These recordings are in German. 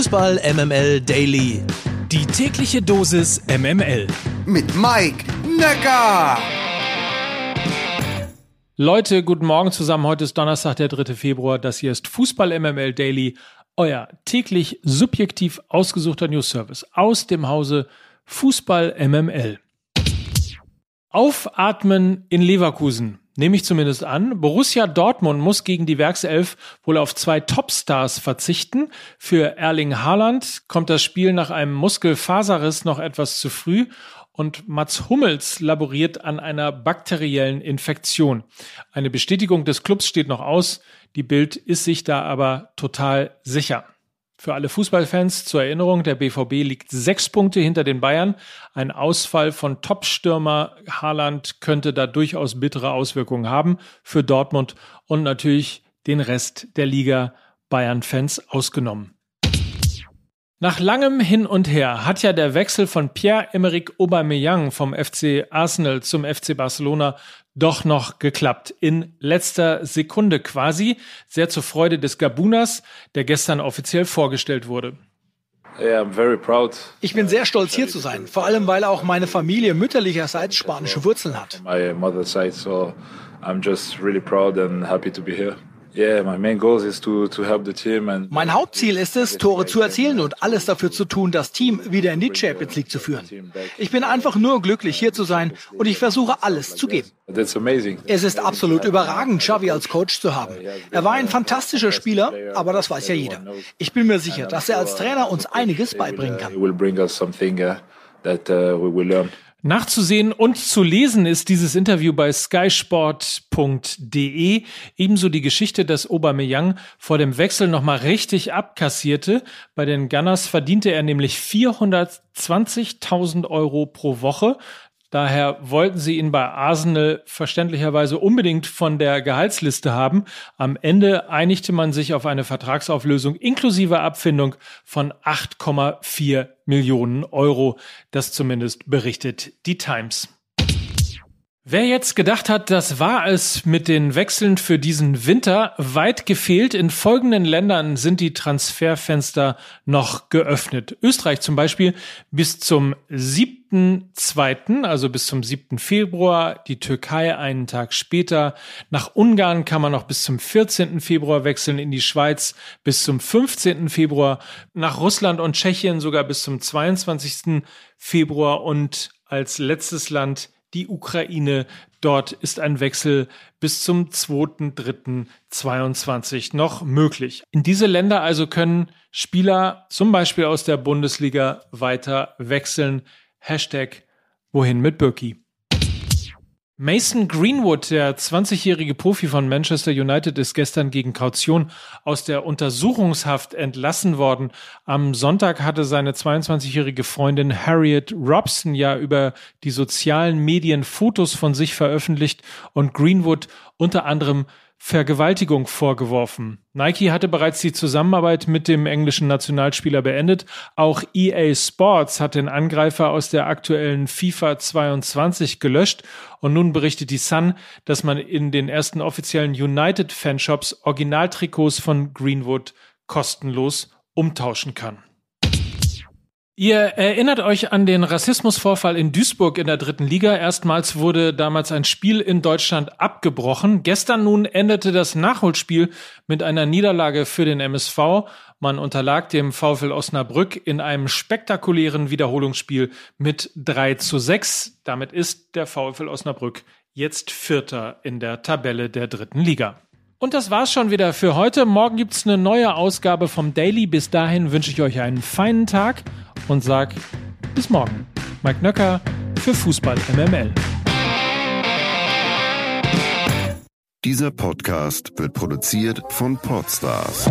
Fußball MML Daily. Die tägliche Dosis MML. Mit Mike Necker. Leute, guten Morgen zusammen. Heute ist Donnerstag, der 3. Februar. Das hier ist Fußball MML Daily. Euer täglich subjektiv ausgesuchter News Service aus dem Hause Fußball MML. Aufatmen in Leverkusen. Nehme ich zumindest an. Borussia Dortmund muss gegen die Werkself wohl auf zwei Topstars verzichten. Für Erling Haaland kommt das Spiel nach einem Muskelfaserriss noch etwas zu früh und Mats Hummels laboriert an einer bakteriellen Infektion. Eine Bestätigung des Clubs steht noch aus. Die Bild ist sich da aber total sicher. Für alle Fußballfans zur Erinnerung, der BVB liegt sechs Punkte hinter den Bayern. Ein Ausfall von Topstürmer Haaland könnte da durchaus bittere Auswirkungen haben für Dortmund und natürlich den Rest der Liga Bayern-Fans ausgenommen. Nach langem Hin und Her hat ja der Wechsel von Pierre-Emerick Aubameyang vom FC Arsenal zum FC Barcelona doch noch geklappt. In letzter Sekunde quasi. Sehr zur Freude des Gabuners, der gestern offiziell vorgestellt wurde. Ich bin sehr stolz hier zu sein, vor allem weil auch meine Familie mütterlicherseits spanische Wurzeln hat. I'm just really proud and happy to be here. Mein Hauptziel ist es, Tore zu erzielen und alles dafür zu tun, das Team wieder in die Champions League zu führen. Ich bin einfach nur glücklich, hier zu sein und ich versuche alles zu geben. Es ist absolut überragend, Xavi als Coach zu haben. Er war ein fantastischer Spieler, aber das weiß ja jeder. Ich bin mir sicher, dass er als Trainer uns einiges beibringen kann. Nachzusehen und zu lesen ist dieses Interview bei skysport.de. Ebenso die Geschichte, dass Aubameyang vor dem Wechsel nochmal richtig abkassierte. Bei den Gunners verdiente er nämlich 420.000 Euro pro Woche. Daher wollten sie ihn bei Arsenal verständlicherweise unbedingt von der Gehaltsliste haben. Am Ende einigte man sich auf eine Vertragsauflösung inklusive Abfindung von 8,4 Millionen Euro. Das zumindest berichtet die Times. Wer jetzt gedacht hat, das war es mit den Wechseln für diesen Winter, weit gefehlt. In folgenden Ländern sind die Transferfenster noch geöffnet. Österreich zum Beispiel bis zum 7.2., also bis zum 7. Februar, die Türkei einen Tag später. Nach Ungarn kann man noch bis zum 14. Februar wechseln, in die Schweiz bis zum 15. Februar, nach Russland und Tschechien sogar bis zum 22. Februar und als letztes Land die Ukraine. Dort ist ein Wechsel bis zum 2.3.22 noch möglich. In diese Länder also können Spieler zum Beispiel aus der Bundesliga weiter wechseln. Hashtag wohin mit Birki. Mason Greenwood, der 20-jährige Profi von Manchester United, ist gestern gegen Kaution aus der Untersuchungshaft entlassen worden. Am Sonntag hatte seine 22-jährige Freundin Harriet Robson ja über die sozialen Medien Fotos von sich veröffentlicht und Greenwood unter anderem Vergewaltigung vorgeworfen. Nike hatte bereits die Zusammenarbeit mit dem englischen Nationalspieler beendet. Auch EA Sports hat den Angreifer aus der aktuellen FIFA 22 gelöscht. Und nun berichtet die Sun, dass man in den ersten offiziellen United Fanshops Originaltrikots von Greenwood kostenlos umtauschen kann. Ihr erinnert euch an den Rassismusvorfall in Duisburg in der dritten Liga. Erstmals wurde damals ein Spiel in Deutschland abgebrochen. Gestern nun endete das Nachholspiel mit einer Niederlage für den MSV. Man unterlag dem VfL Osnabrück in einem spektakulären Wiederholungsspiel mit 3 zu 6. Damit ist der VfL Osnabrück jetzt Vierter in der Tabelle der dritten Liga. Und das war's schon wieder für heute. Morgen gibt's eine neue Ausgabe vom Daily. Bis dahin wünsche ich euch einen feinen Tag und sag bis morgen. Mike Nöcker für Fußball MML. Dieser Podcast wird produziert von Podstars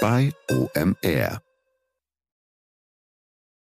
bei OMR.